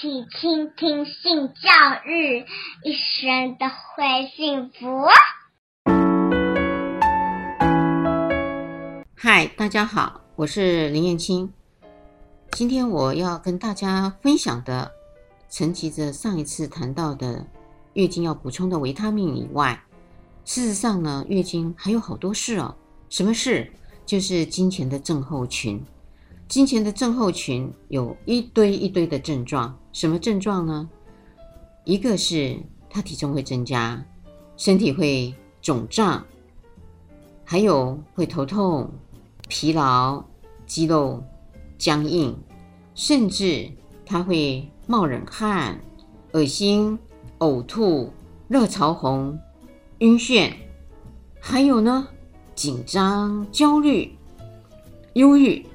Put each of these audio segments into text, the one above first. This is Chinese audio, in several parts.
起倾听性教育，一生都会幸福。嗨，大家好，我是林燕青。今天我要跟大家分享的，承接着上一次谈到的月经要补充的维他命以外，事实上呢，月经还有好多事哦。什么事？就是经前的症候群。经前的症候群有一堆一堆的症状，什么症状呢？一个是他体重会增加，身体会肿胀，还有会头痛、疲劳、肌肉僵硬，甚至他会冒冷汗、恶心、呕吐、热潮红、晕眩，还有呢，紧张、焦虑、忧郁。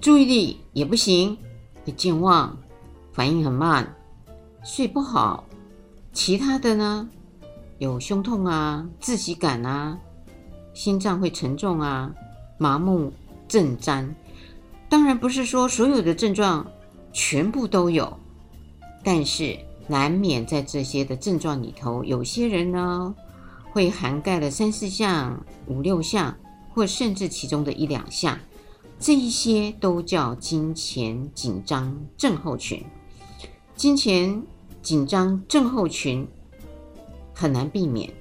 注意力也不行，会健忘，反应很慢，睡不好。其他的呢，有胸痛啊、窒息感啊、心脏会沉重啊、麻木、震颤。当然不是说所有的症状全部都有，但是难免在这些的症状里头，有些人呢会涵盖了三四项、五六项，或甚至其中的一两项。这一些都叫经前紧张症候群。金钱紧张症候群很难避免，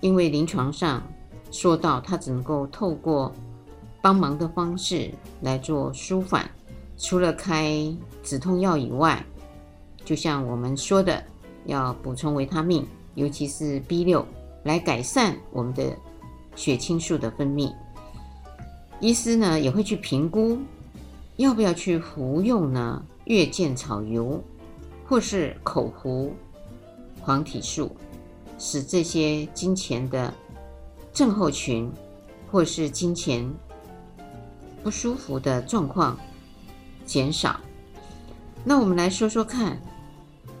因为临床上说到，它只能够透过帮忙的方式来做舒缓。除了开止痛药以外，就像我们说的，要补充维他命，尤其是 B 六，来改善我们的血清素的分泌。医师呢也会去评估，要不要去服用呢月见草油，或是口服黄体素，使这些经前的症候群，或是金钱不舒服的状况减少。那我们来说说看，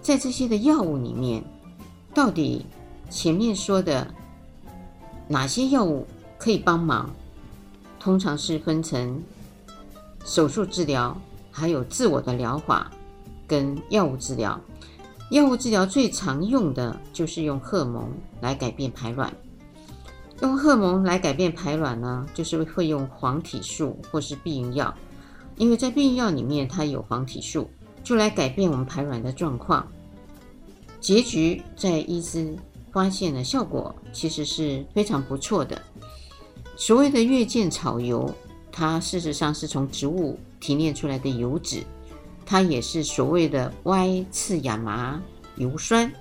在这些的药物里面，到底前面说的哪些药物可以帮忙？通常是分成手术治疗，还有自我的疗法跟药物治疗。药物治疗最常用的就是用荷蒙来改变排卵。用荷蒙来改变排卵呢，就是会用黄体素或是避孕药，因为在避孕药里面它有黄体素，就来改变我们排卵的状况。结局在医师发现的效果其实是非常不错的。所谓的月见草油，它事实上是从植物提炼出来的油脂，它也是所谓的 Y 次亚麻油酸，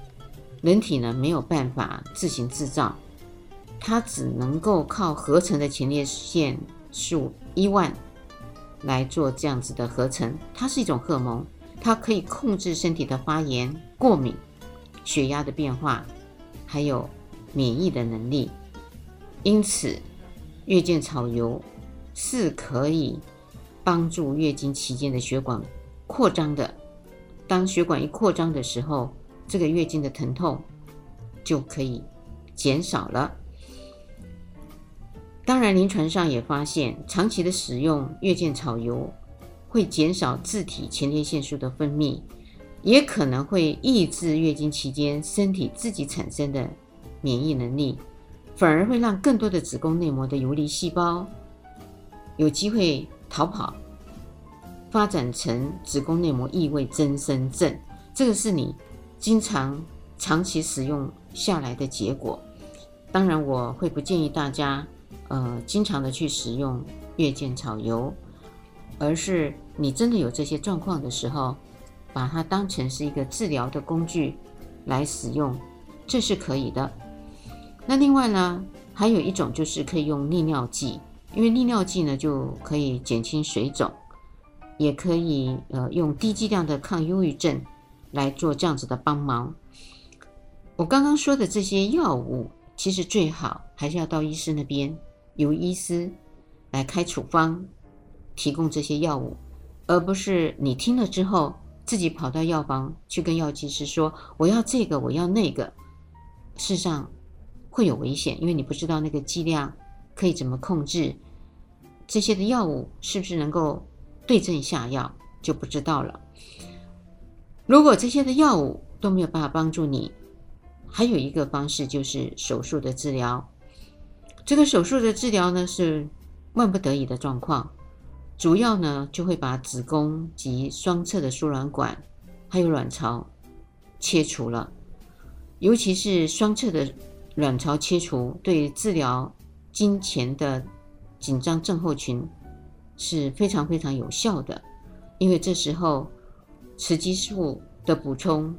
人体呢没有办法自行制造，它只能够靠合成的前列腺素 E1 来做这样子的合成。它是一种荷尔蒙，它可以控制身体的发炎、过敏、血压的变化，还有免疫的能力，因此。月见草油是可以帮助月经期间的血管扩张的。当血管一扩张的时候，这个月经的疼痛就可以减少了。当然，临床上也发现，长期的使用月见草油会减少自体前列腺素的分泌，也可能会抑制月经期间身体自己产生的免疫能力。反而会让更多的子宫内膜的游离细胞有机会逃跑，发展成子宫内膜异位增生症。这个是你经常长期使用下来的结果。当然，我会不建议大家，呃，经常的去使用月见草油，而是你真的有这些状况的时候，把它当成是一个治疗的工具来使用，这是可以的。那另外呢，还有一种就是可以用利尿剂，因为利尿剂呢就可以减轻水肿，也可以呃用低剂量的抗忧郁症来做这样子的帮忙。我刚刚说的这些药物，其实最好还是要到医师那边，由医师来开处方，提供这些药物，而不是你听了之后自己跑到药房去跟药剂师说我要这个，我要那个，事实上。会有危险，因为你不知道那个剂量可以怎么控制，这些的药物是不是能够对症下药就不知道了。如果这些的药物都没有办法帮助你，还有一个方式就是手术的治疗。这个手术的治疗呢，是万不得已的状况，主要呢就会把子宫及双侧的输卵管还有卵巢切除了，尤其是双侧的卵巢切除，对治疗经前的紧张症候群是非常非常有效的，因为这时候雌激素的补充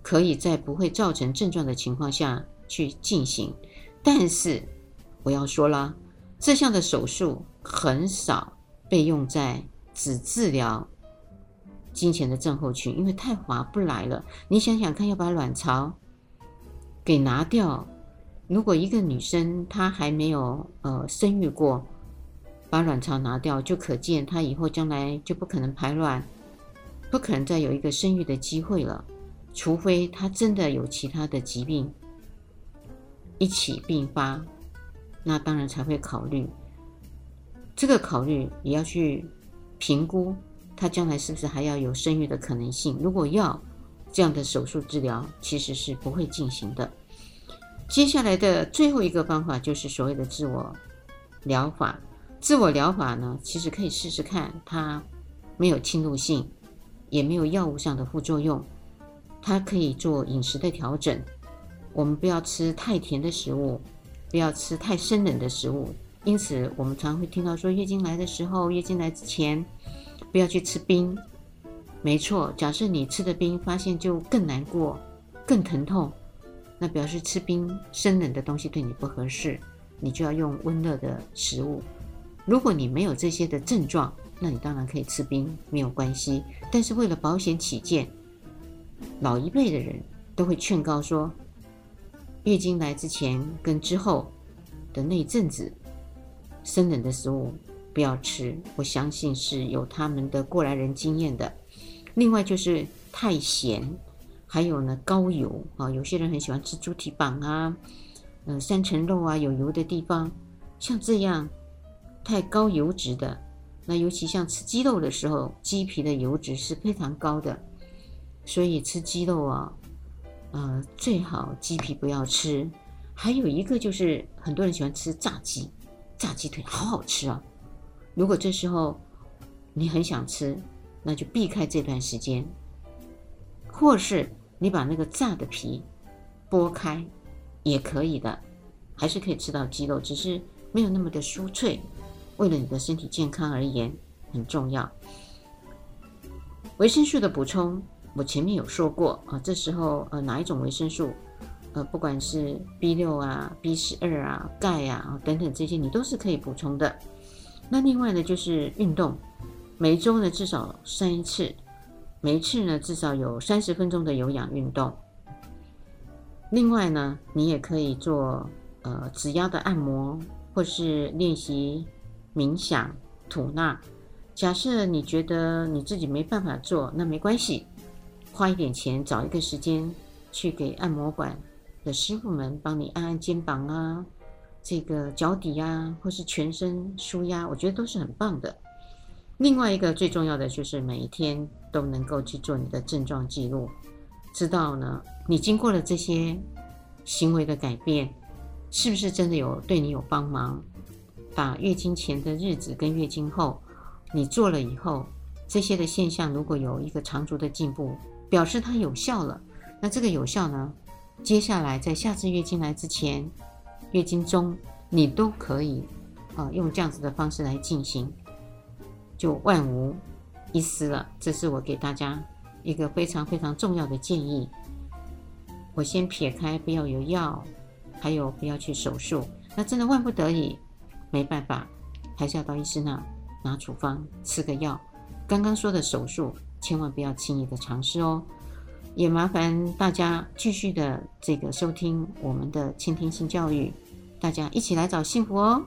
可以在不会造成症状的情况下去进行，但是。我要说了，这项的手术很少被用在只治疗金钱的症候群，因为太划不来了。你想想看，要把卵巢给拿掉，如果一个女生她还没有呃生育过，把卵巢拿掉，就可见她以后将来就不可能排卵，不可能再有一个生育的机会了，除非她真的有其他的疾病一起并发。那当然才会考虑，这个考虑也要去评估，他将来是不是还要有生育的可能性。如果要这样的手术治疗，其实是不会进行的。接下来的最后一个方法就是所谓的自我疗法。自我疗法呢，其实可以试试看，它没有侵入性，也没有药物上的副作用，它可以做饮食的调整。我们不要吃太甜的食物。不要吃太生冷的食物，因此我们常会听到说，月经来的时候，月经来之前不要去吃冰。没错，假设你吃的冰发现就更难过、更疼痛，那表示吃冰生冷的东西对你不合适，你就要用温热的食物。如果你没有这些的症状，那你当然可以吃冰，没有关系。但是为了保险起见，老一辈的人都会劝告说。月经来之前跟之后的那阵子，生冷的食物不要吃。我相信是有他们的过来人经验的。另外就是太咸，还有呢高油啊，有些人很喜欢吃猪蹄膀啊，嗯、呃，三层肉啊，有油的地方，像这样太高油脂的，那尤其像吃鸡肉的时候，鸡皮的油脂是非常高的，所以吃鸡肉啊。呃，最好鸡皮不要吃。还有一个就是，很多人喜欢吃炸鸡，炸鸡腿好好吃啊。如果这时候你很想吃，那就避开这段时间，或是你把那个炸的皮剥开，也可以的，还是可以吃到鸡肉，只是没有那么的酥脆。为了你的身体健康而言，很重要。维生素的补充。我前面有说过啊，这时候呃哪一种维生素，呃不管是 B 六啊、B 十二啊、钙啊等等这些，你都是可以补充的。那另外呢就是运动，每周呢至少三次，每一次呢至少有三十分钟的有氧运动。另外呢，你也可以做呃指压的按摩，或是练习冥想、吐纳。假设你觉得你自己没办法做，那没关系。花一点钱找一个时间去给按摩馆的师傅们帮你按按肩膀啊，这个脚底呀，或是全身舒压，我觉得都是很棒的。另外一个最重要的就是每一天都能够去做你的症状记录，知道呢你经过了这些行为的改变，是不是真的有对你有帮忙？把月经前的日子跟月经后你做了以后，这些的现象如果有一个长足的进步。表示它有效了，那这个有效呢？接下来在下次月经来之前、月经中，你都可以啊、用这样子的方式来进行，就万无一失了。这是我给大家一个非常非常重要的建议。我先撇开不要有药，还有不要去手术。那真的万不得已，没办法，还是要到医生那拿处方吃个药。刚刚说的手术。千万不要轻易的尝试哦，也麻烦大家继续的这个收听我们的倾听性教育，大家一起来找幸福哦。